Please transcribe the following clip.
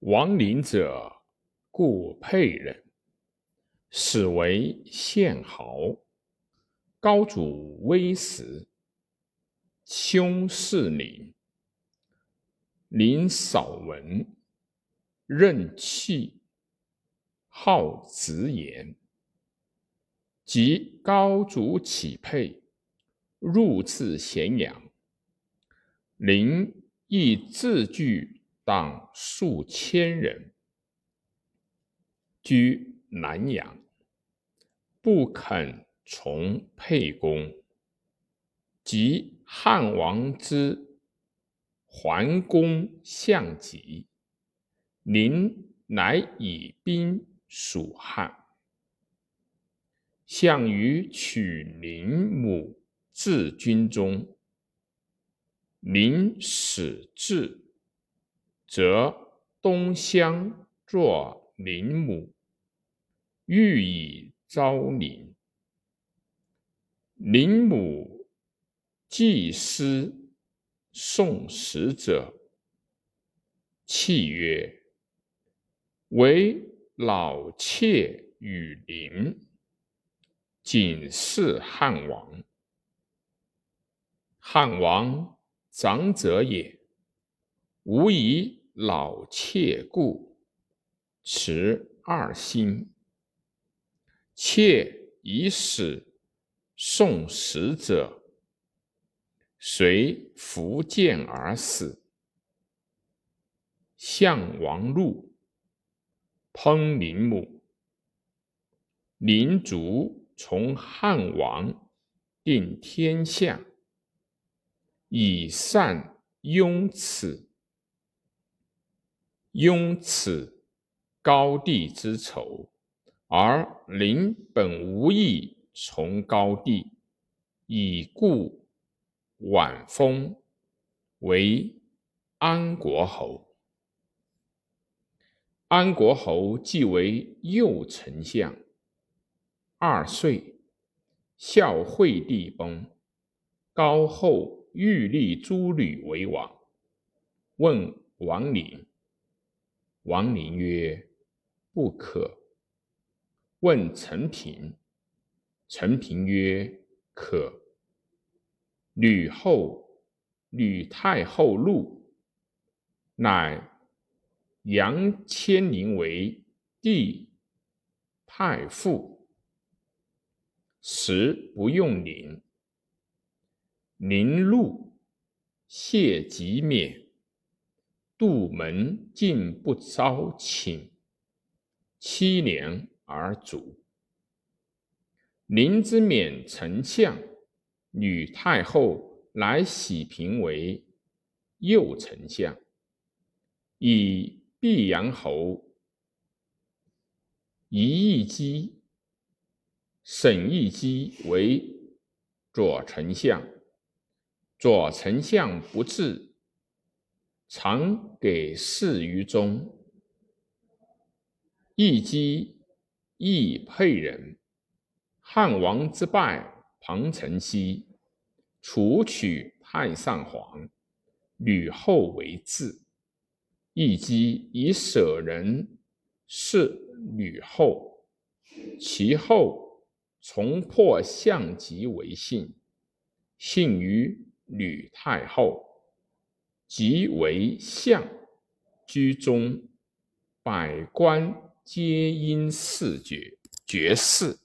亡灵者，故沛人，始为县豪。高祖微时，兄弑陵。陵少文，任气，好直言。及高祖起沛，入至咸阳，陵亦自据。当数千人，居南阳，不肯从沛公。及汉王之桓公相疾，宁乃以兵属汉。项羽取宁母至军中，宁使至。则东乡作陵母，欲以昭陵。陵母祭师送使者，泣曰：“唯老妾与陵，仅是汉王。汉王长者也，无疑。”老妾故，持二心。妾已死，送死者，随福剑而死。项王怒，烹林母。灵卒从汉王定天下，以善拥此。拥此高帝之仇，而灵本无意从高帝，以故晚封为安国侯。安国侯即为右丞相。二岁，孝惠帝崩，高后欲立诸吕为王，问王陵。王陵曰：“不可。”问陈平，陈平曰：“可。”吕后、吕太后怒，乃杨千宁为帝太傅，时不用陵。宁怒，谢即免。杜门竟不招请，七年而卒。临之免丞相，吕太后乃喜平为右丞相，以毕阳侯仪义基、沈义基为左丞相。左丞相不至。常给事于中，义基亦沛人。汉王之败，庞承熙，楚取太上皇，吕后为质。义基以舍人是吕后，其后重破项籍为信，信于吕太后。即为相，居中，百官皆因事绝绝嗣。